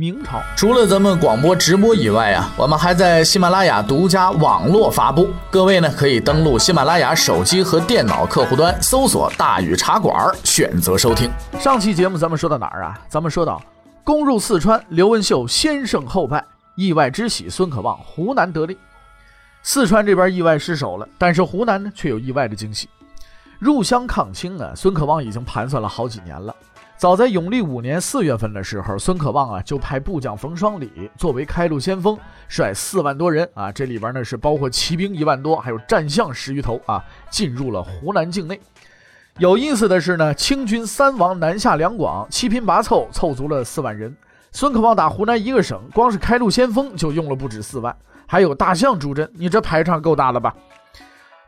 明朝除了咱们广播直播以外啊，我们还在喜马拉雅独家网络发布。各位呢可以登录喜马拉雅手机和电脑客户端，搜索“大禹茶馆”，选择收听。上期节目咱们说到哪儿啊？咱们说到攻入四川，刘文秀先胜后败，意外之喜，孙可望湖南得利。四川这边意外失守了，但是湖南呢却有意外的惊喜。入湘抗清啊，孙可望已经盘算了好几年了。早在永历五年四月份的时候，孙可望啊就派部将冯双礼作为开路先锋，率四万多人啊，这里边呢是包括骑兵一万多，还有战象十余头啊，进入了湖南境内。有意思的是呢，清军三王南下两广，七拼八凑凑足了四万人。孙可望打湖南一个省，光是开路先锋就用了不止四万，还有大象助阵，你这排场够大了吧？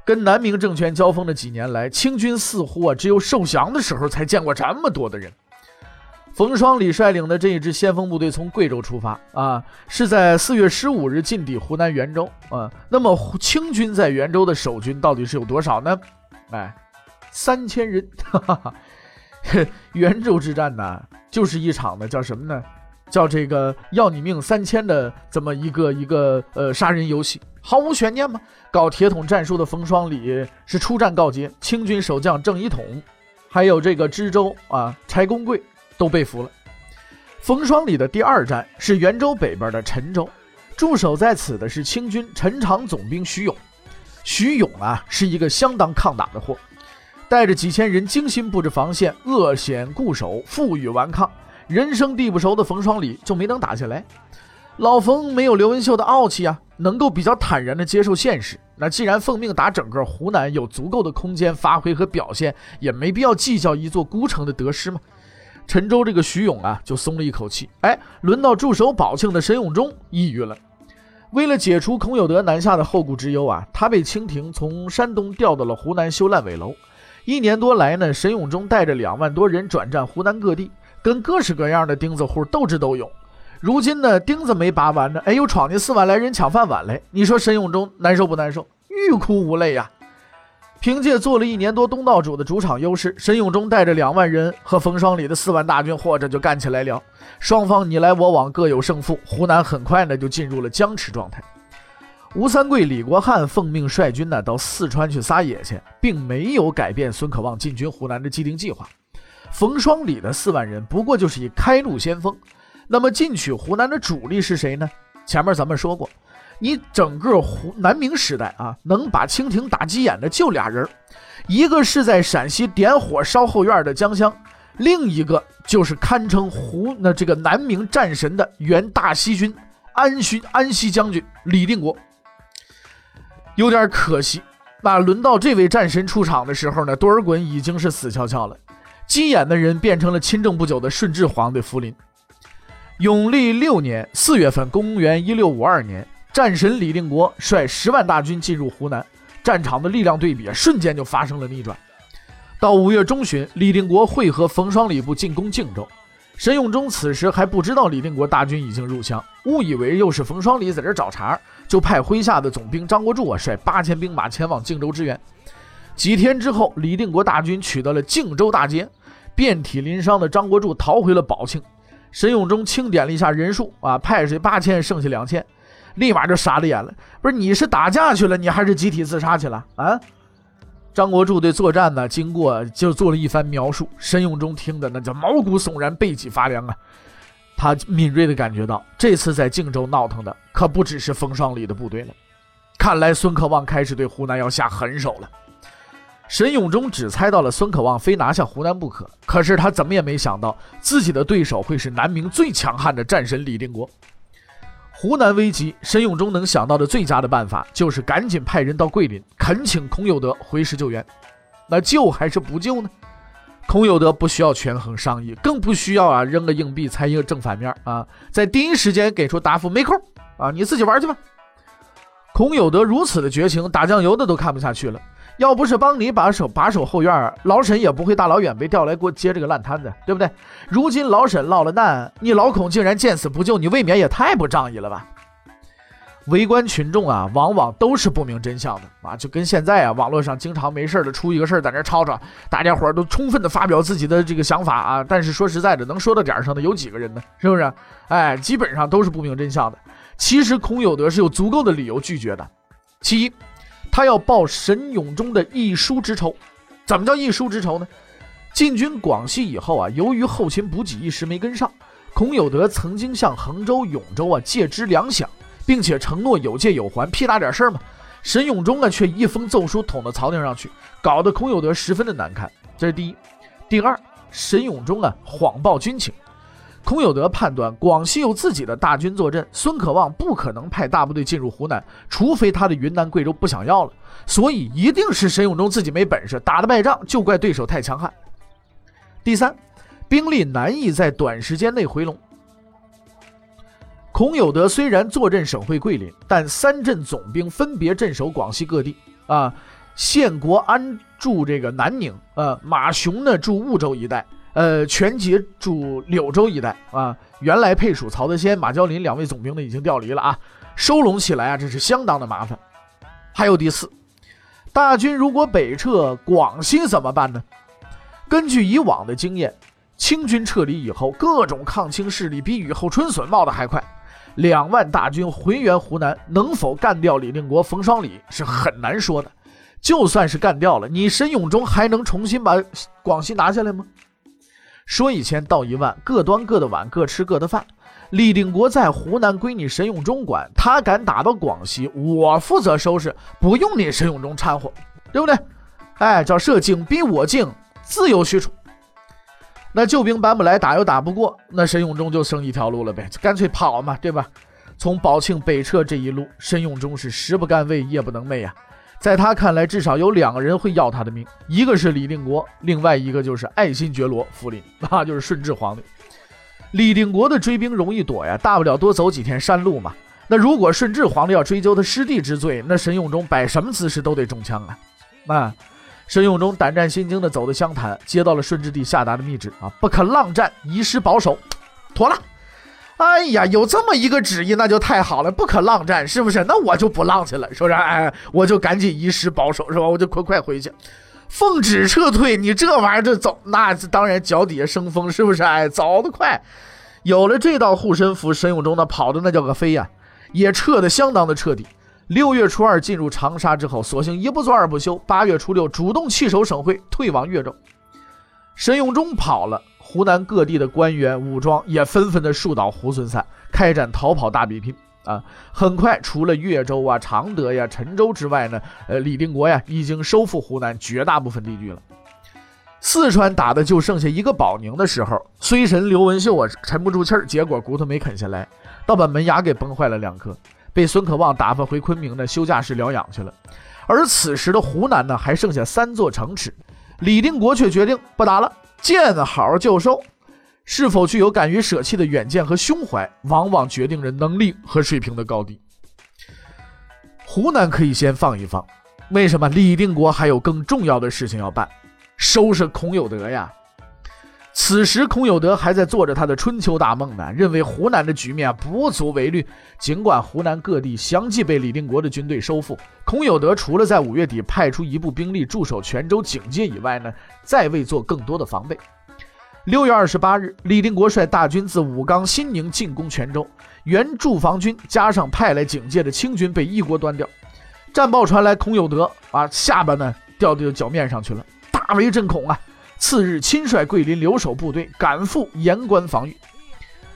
跟南明政权交锋的几年来，清军似乎啊只有受降的时候才见过这么多的人。冯双礼率领的这一支先锋部队从贵州出发啊，是在四月十五日进抵湖南沅州啊。那么清军在沅州的守军到底是有多少呢？哎，三千人。袁州之战呢，就是一场呢叫什么呢？叫这个要你命三千的这么一个一个呃杀人游戏，毫无悬念嘛。搞铁桶战术的冯双礼是出战告捷，清军守将郑一统，还有这个知州啊柴公贵。都被俘了。冯双礼的第二站是袁州北边的陈州，驻守在此的是清军陈长总兵徐勇。徐勇啊，是一个相当抗打的货，带着几千人精心布置防线，扼险固守，负隅顽抗。人生地不熟的冯双礼就没能打下来。老冯没有刘文秀的傲气啊，能够比较坦然地接受现实。那既然奉命打整个湖南，有足够的空间发挥和表现，也没必要计较一座孤城的得失嘛。陈州这个徐勇啊，就松了一口气。哎，轮到驻守宝庆的沈永忠抑郁了。为了解除孔有德南下的后顾之忧啊，他被清廷从山东调到了湖南修烂尾楼。一年多来呢，沈永忠带着两万多人转战湖南各地，跟各式各样的钉子户斗智斗勇。如今呢，钉子没拔完呢，哎，又闯进四万来人抢饭碗来。你说沈永忠难受不难受？欲哭无泪呀！凭借做了一年多东道主的主场优势，沈永忠带着两万人和冯双礼的四万大军，或者就干起来了。双方你来我往，各有胜负。湖南很快呢就进入了僵持状态。吴三桂、李国汉奉命率军呢到四川去撒野去，并没有改变孙可望进军湖南的既定计划。冯双礼的四万人不过就是以开路先锋。那么进取湖南的主力是谁呢？前面咱们说过。你整个湖南明时代啊，能把清廷打急眼的就俩人，一个是在陕西点火烧后院的江襄，另一个就是堪称湖那这个南明战神的原大西军安西安西将军李定国。有点可惜，那轮到这位战神出场的时候呢，多尔衮已经是死翘翘了，急眼的人变成了亲政不久的顺治皇帝福临。永历六年四月份，公元一六五二年。战神李定国率十万大军进入湖南，战场的力量对比瞬间就发生了逆转。到五月中旬，李定国会合冯双礼部进攻靖州。沈永忠此时还不知道李定国大军已经入湘，误以为又是冯双礼在这找茬，就派麾下的总兵张国柱啊率八千兵马前往靖州支援。几天之后，李定国大军取得了靖州大捷，遍体鳞伤的张国柱逃回了宝庆。沈永忠清点了一下人数啊，派出八千，剩下两千。立马就傻了眼了，不是你是打架去了，你还是集体自杀去了啊？张国柱对作战呢经过就做了一番描述，沈永忠听的那叫毛骨悚然，背脊发凉啊。他敏锐的感觉到，这次在靖州闹腾的可不只是风霜里的部队了，看来孙可望开始对湖南要下狠手了。沈永忠只猜到了孙可望非拿下湖南不可，可是他怎么也没想到自己的对手会是南明最强悍的战神李定国。湖南危急，沈永忠能想到的最佳的办法就是赶紧派人到桂林，恳请孔有德回师救援。那救还是不救呢？孔有德不需要权衡商议，更不需要啊扔个硬币猜一个正反面啊，在第一时间给出答复，没空啊，你自己玩去吧。孔有德如此的绝情，打酱油的都看不下去了。要不是帮你把守把守后院，老沈也不会大老远被调来给我接这个烂摊子，对不对？如今老沈落了难，你老孔竟然见死不救，你未免也太不仗义了吧？围观群众啊，往往都是不明真相的啊，就跟现在啊，网络上经常没事的出一个事儿在那吵吵，大家伙都充分的发表自己的这个想法啊，但是说实在的，能说到点上的有几个人呢？是不是？哎，基本上都是不明真相的。其实孔有德是有足够的理由拒绝的。其一，他要报沈永忠的一书之仇。怎么叫一书之仇呢？进军广西以后啊，由于后勤补给一时没跟上，孔有德曾经向衡州、永州啊借支粮饷。并且承诺有借有还，屁大点事儿嘛？沈永忠啊，却一封奏书捅到朝廷上去，搞得孔有德十分的难堪。这是第一。第二，沈永忠啊谎报军情。孔有德判断广西有自己的大军坐镇，孙可望不可能派大部队进入湖南，除非他的云南、贵州不想要了。所以一定是沈永忠自己没本事，打的败仗就怪对手太强悍。第三，兵力难以在短时间内回笼。孔有德虽然坐镇省会桂林，但三镇总兵分别镇守广西各地。啊，献国安驻这个南宁，呃，马雄呢驻婺州一带，呃，全节驻柳州一带。啊，原来配属曹德先、马娇林两位总兵呢已经调离了啊，收拢起来啊，这是相当的麻烦。还有第四，大军如果北撤广西怎么办呢？根据以往的经验，清军撤离以后，各种抗清势力比雨后春笋冒得还快。两万大军回援湖南，能否干掉李定国、冯双礼是很难说的。就算是干掉了，你沈永忠还能重新把广西拿下来吗？说一千道一万，各端各的碗，各吃各的饭。李定国在湖南归你沈永忠管，他敢打到广西，我负责收拾，不用你沈永忠掺和，对不对？哎，叫设境逼我境，自有去处。那救兵搬不来，打又打不过，那沈永忠就剩一条路了呗，就干脆跑嘛，对吧？从宝庆北撤这一路，沈永忠是食不甘味，夜不能寐啊。在他看来，至少有两个人会要他的命，一个是李定国，另外一个就是爱新觉罗福临，那就是顺治皇帝。李定国的追兵容易躲呀，大不了多走几天山路嘛。那如果顺治皇帝要追究他失地之罪，那沈永忠摆什么姿势都得中枪啊，啊。沈永忠胆战心惊地走到湘潭，接到了顺治帝下达的密旨啊，不可浪战，遗失保守，妥了。哎呀，有这么一个旨意，那就太好了，不可浪战，是不是？那我就不浪去了，是不是？哎，我就赶紧遗失保守，是吧？我就快快回去，奉旨撤退。你这玩意儿这走，那当然脚底下生风，是不是？哎，走得快。有了这道护身符，沈永忠那跑的那叫个飞呀，也撤得相当的彻底。六月初二进入长沙之后，索性一不做二不休。八月初六，主动弃守省会，退往越州。沈永忠跑了，湖南各地的官员武装也纷纷的树倒猢狲散，开展逃跑大比拼。啊，很快，除了越州啊、常德呀、陈州之外呢，呃，李定国呀已经收复湖南绝大部分地区了。四川打的就剩下一个保宁的时候，虽神刘文秀啊沉不住气儿，结果骨头没啃下来，倒把门牙给崩坏了两颗。被孙可望打发回昆明呢，休假室疗养去了。而此时的湖南呢，还剩下三座城池，李定国却决定不打了，见好就收。是否具有敢于舍弃的远见和胸怀，往往决定着能力和水平的高低。湖南可以先放一放，为什么？李定国还有更重要的事情要办，收拾孔有德呀。此时，孔有德还在做着他的春秋大梦呢，认为湖南的局面不足为虑。尽管湖南各地相继被李定国的军队收复，孔有德除了在五月底派出一部兵力驻守泉州警戒以外呢，再未做更多的防备。六月二十八日，李定国率大军自武冈、新宁进攻泉州，原驻防军加上派来警戒的清军被一锅端掉。战报传来，孔有德啊，下巴呢掉到脚面上去了，大为震恐啊。次日，亲率桂林留守部队赶赴盐关防御。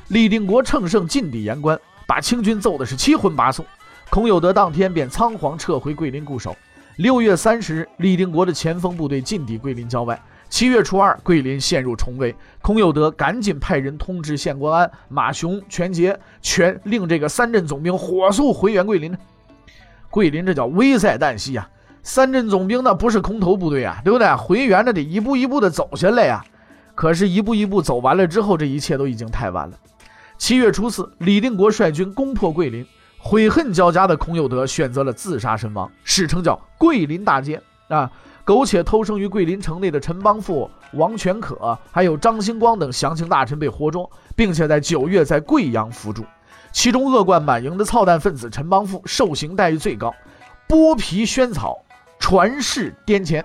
李定国乘胜进抵盐关，把清军揍的是七荤八素。孔有德当天便仓皇撤回桂林固守。六月三十日，李定国的前锋部队进抵桂林郊外。七月初二，桂林陷入重围，孔有德赶紧派人通知县官安、马雄、全杰，全令这个三镇总兵火速回援桂林。桂林这叫危在旦夕呀！三镇总兵那不是空头部队啊，对不对？回援那得一步一步的走下来呀。可是，一步一步走完了之后，这一切都已经太晚了。七月初四，李定国率军攻破桂林，悔恨交加的孔有德选择了自杀身亡，史称叫桂林大捷啊。苟且偷生于桂林城内的陈邦富、王全可，还有张兴光等降清大臣被活捉，并且在九月在贵阳伏诛。其中恶贯满盈的操蛋分子陈邦富受刑待遇最高，剥皮宣草，传世颠前。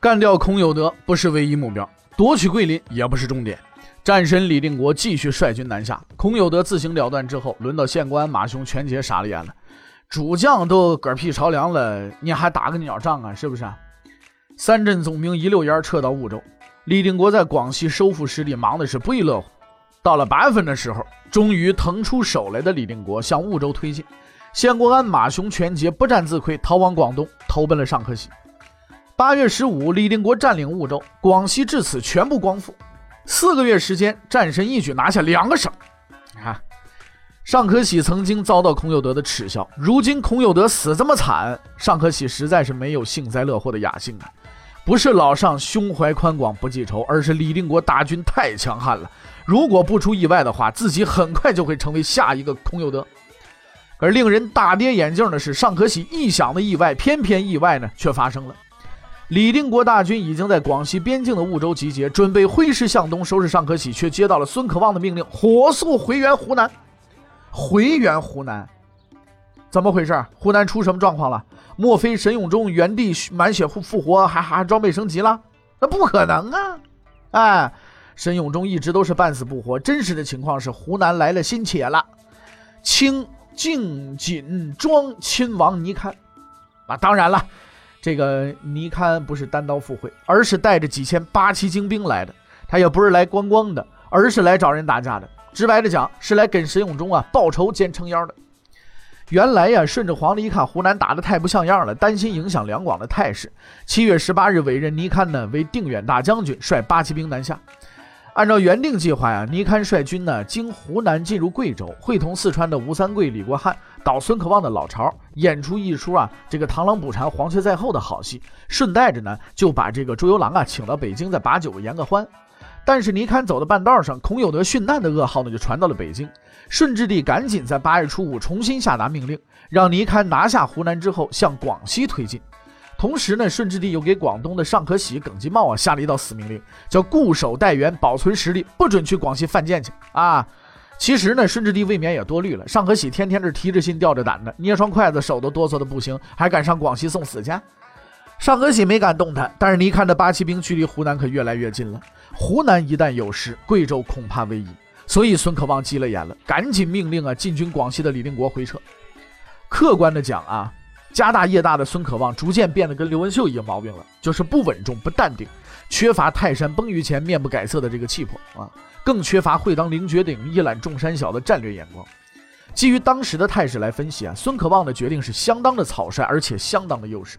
干掉孔有德不是唯一目标。夺取桂林也不是重点，战神李定国继续率军南下。孔有德自行了断之后，轮到县官马雄全节傻了眼了。主将都嗝屁朝凉了，你还打个鸟仗啊？是不是？三镇总兵一溜烟撤到婺州。李定国在广西收复失地，忙的是不亦乐乎。到了八月份的时候，终于腾出手来的李定国向婺州推进。县国安马雄全节不战自溃，逃往广东，投奔了尚可喜。八月十五，李定国占领婺州，广西至此全部光复。四个月时间，战神一举拿下两个省。啊，尚可喜曾经遭到孔有德的耻笑，如今孔有德死这么惨，尚可喜实在是没有幸灾乐祸的雅兴啊！不是老尚胸怀宽广不记仇，而是李定国大军太强悍了。如果不出意外的话，自己很快就会成为下一个孔有德。而令人大跌眼镜的是，尚可喜意想的意外，偏偏意外呢却发生了。李定国大军已经在广西边境的婺州集结，准备挥师向东收拾尚可喜，却接到了孙可望的命令，火速回援湖南。回援湖南，怎么回事？湖南出什么状况了？莫非沈永忠原地满血复复活，还还装备升级了？那不可能啊！哎，沈永忠一直都是半死不活，真实的情况是湖南来了新且了，清靖锦庄亲王倪堪啊，当然了。这个倪堪不是单刀赴会，而是带着几千八旗精兵来的。他也不是来观光的，而是来找人打架的。直白的讲，是来跟沈永忠啊报仇兼撑腰的。原来呀，顺着皇帝一看湖南打得太不像样了，担心影响两广的态势。七月十八日，委任倪堪呢为定远大将军，率八旗兵南下。按照原定计划呀，倪堪率军呢经湖南进入贵州，会同四川的吴三桂、李国汉倒孙可望的老巢，演出一出啊这个螳螂捕蝉，黄雀在后的好戏。顺带着呢就把这个朱由榔啊请到北京，再把酒言个欢。但是倪堪走到半道上，孔有德殉难的噩耗呢就传到了北京。顺治帝赶紧在八月初五重新下达命令，让倪堪拿下湖南之后向广西推进。同时呢，顺治帝又给广东的尚可喜、耿继茂啊下了一道死命令，叫固守待援，保存实力，不准去广西犯贱去啊。其实呢，顺治帝未免也多虑了。尚可喜天天是提着心吊着胆的，捏双筷子手都哆嗦的不行，还敢上广西送死去？尚可喜没敢动弹，但是你看这八旗兵距离湖南可越来越近了。湖南一旦有失，贵州恐怕危矣。所以孙可望急了眼了，赶紧命令啊进军广西的李定国回撤。客观的讲啊。家大业大的孙可望逐渐变得跟刘文秀一个毛病了，就是不稳重、不淡定，缺乏泰山崩于前面不改色的这个气魄啊，更缺乏会当凌绝顶、一览众山小的战略眼光。基于当时的态势来分析啊，孙可望的决定是相当的草率，而且相当的优势。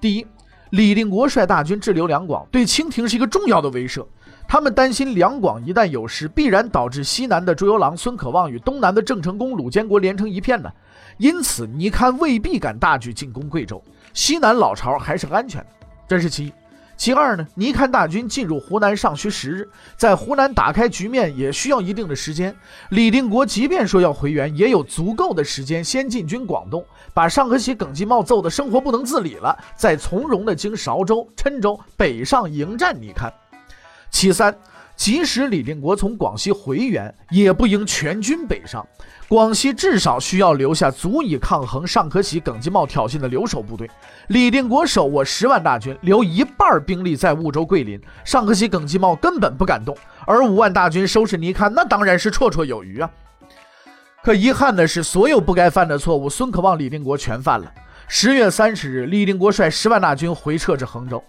第一，李定国率大军滞留两广，对清廷是一个重要的威慑。他们担心两广一旦有失，必然导致西南的朱由榔、孙可望与东南的郑成功、鲁监国连成一片呢。因此，倪堪未必敢大举进攻贵州，西南老巢还是安全的，这是其一。其二呢，倪堪大军进入湖南尚需时日，在湖南打开局面也需要一定的时间。李定国即便说要回援，也有足够的时间先进军广东，把尚可喜、耿继茂揍得生活不能自理了，再从容的经韶州、郴州北上迎战倪堪。其三。即使李定国从广西回援，也不应全军北上。广西至少需要留下足以抗衡尚可喜、耿继茂挑衅的留守部队。李定国手握十万大军，留一半兵力在婺州、桂林，尚可喜、耿继茂根本不敢动。而五万大军收拾倪堪，那当然是绰绰有余啊。可遗憾的是，所有不该犯的错误，孙可望、李定国全犯了。十月三十日，李定国率十万大军回撤至衡州。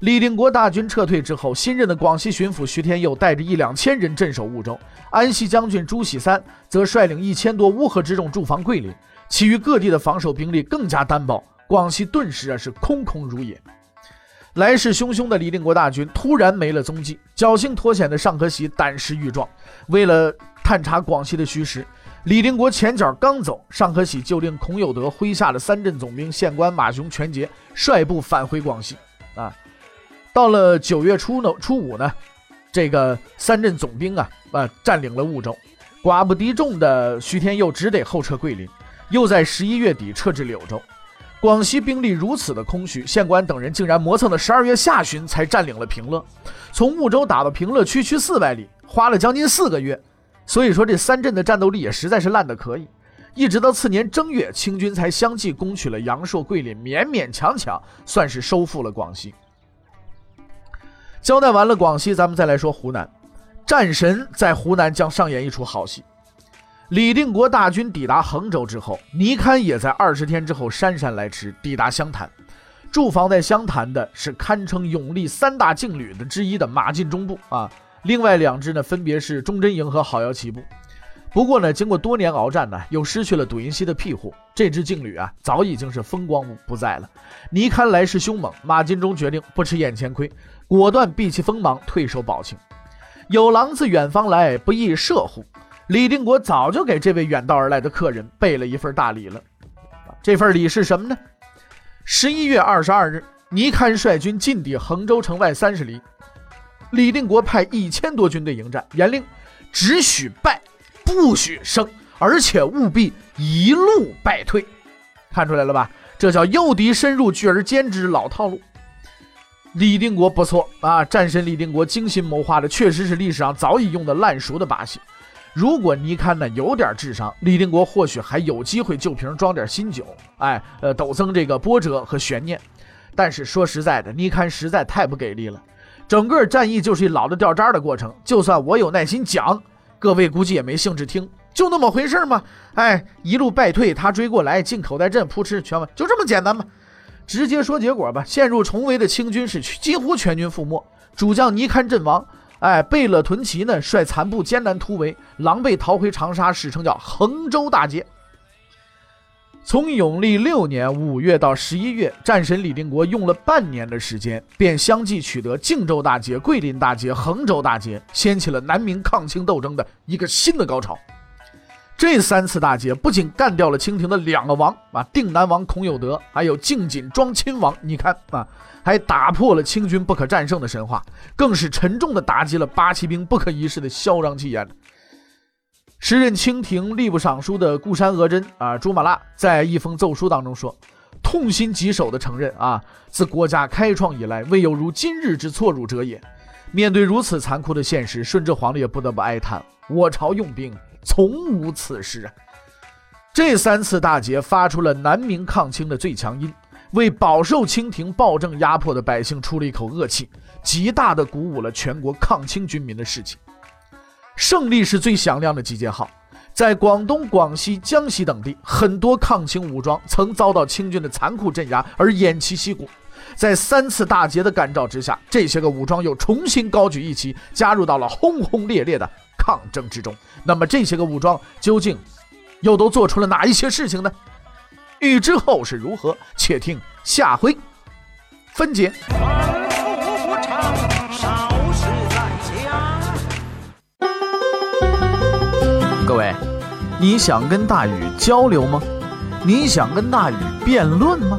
李定国大军撤退之后，新任的广西巡抚徐天佑带着一两千人镇守婺州，安西将军朱喜三则率领一千多乌合之众驻防桂林，其余各地的防守兵力更加单薄，广西顿时啊是空空如也。来势汹汹的李定国大军突然没了踪迹，侥幸脱险的尚可喜胆识愈壮，为了探查广西的虚实，李定国前脚刚走，尚可喜就令孔有德麾下的三镇总兵县官马雄全节率部返回广西。啊，到了九月初呢，初五呢，这个三镇总兵啊，啊，占领了婺州。寡不敌众的徐天佑只得后撤桂林，又在十一月底撤至柳州。广西兵力如此的空虚，县官等人竟然磨蹭到十二月下旬才占领了平乐。从婺州打到平乐，区区四百里，花了将近四个月。所以说，这三镇的战斗力也实在是烂得可以。一直到次年正月，清军才相继攻取了阳朔、桂林，勉勉强强算是收复了广西。交代完了广西，咱们再来说湖南。战神在湖南将上演一出好戏。李定国大军抵达衡州之后，尼堪也在二十天之后姗姗来迟，抵达湘潭。驻防在湘潭的是堪称永历三大劲旅的之一的马进忠部啊。另外两支呢，分别是忠贞营和好摇旗部。不过呢，经过多年鏖战呢，又失去了笃银溪的庇护，这支劲旅啊，早已经是风光不再了。尼堪来势凶猛，马进忠决定不吃眼前亏，果断避其锋芒，退守宝庆。有狼自远方来，不亦射乎？李定国早就给这位远道而来的客人备了一份大礼了。这份礼是什么呢？十一月二十二日，尼堪率军进抵衡州城外三十里。李定国派一千多军队迎战，严令只许败，不许胜，而且务必一路败退。看出来了吧？这叫诱敌深入，拒而歼之，老套路。李定国不错啊，战神李定国精心谋划的，确实是历史上早已用的烂熟的把戏。如果尼堪呢有点智商，李定国或许还有机会旧瓶装点新酒，哎，呃，陡增这个波折和悬念。但是说实在的，尼堪实在太不给力了。整个战役就是一老的掉渣的过程，就算我有耐心讲，各位估计也没兴致听，就那么回事吗？哎，一路败退，他追过来，进口袋阵，扑哧全完，就这么简单吗？直接说结果吧，陷入重围的清军是几乎全军覆没，主将尼堪阵亡。哎，贝勒屯骑呢率残部艰难突围，狼狈逃回长沙，史称叫衡州大捷。从永历六年五月到十一月，战神李定国用了半年的时间，便相继取得靖州大捷、桂林大捷、衡州大捷，掀起了南明抗清斗争的一个新的高潮。这三次大捷不仅干掉了清廷的两个王啊，定南王孔有德，还有靖锦庄亲王，你看啊，还打破了清军不可战胜的神话，更是沉重的打击了八旗兵不可一世的嚣张气焰。时任清廷吏部尚书的固山额真啊，朱马剌在一封奏书当中说：“痛心疾首的承认啊，自国家开创以来，未有如今日之挫辱者也。面对如此残酷的现实，顺治皇帝也不得不哀叹：我朝用兵从无此事啊！这三次大捷发出了南明抗清的最强音，为饱受清廷暴政压迫的百姓出了一口恶气，极大的鼓舞了全国抗清军民的士气。”胜利是最响亮的集结号，在广东、广西、江西等地，很多抗清武装曾遭到清军的残酷镇压而偃旗息鼓。在三次大捷的感召之下，这些个武装又重新高举义旗，加入到了轰轰烈烈的抗争之中。那么，这些个武装究竟又都做出了哪一些事情呢？欲知后事如何，且听下回分解。各位，你想跟大禹交流吗？你想跟大禹辩论吗？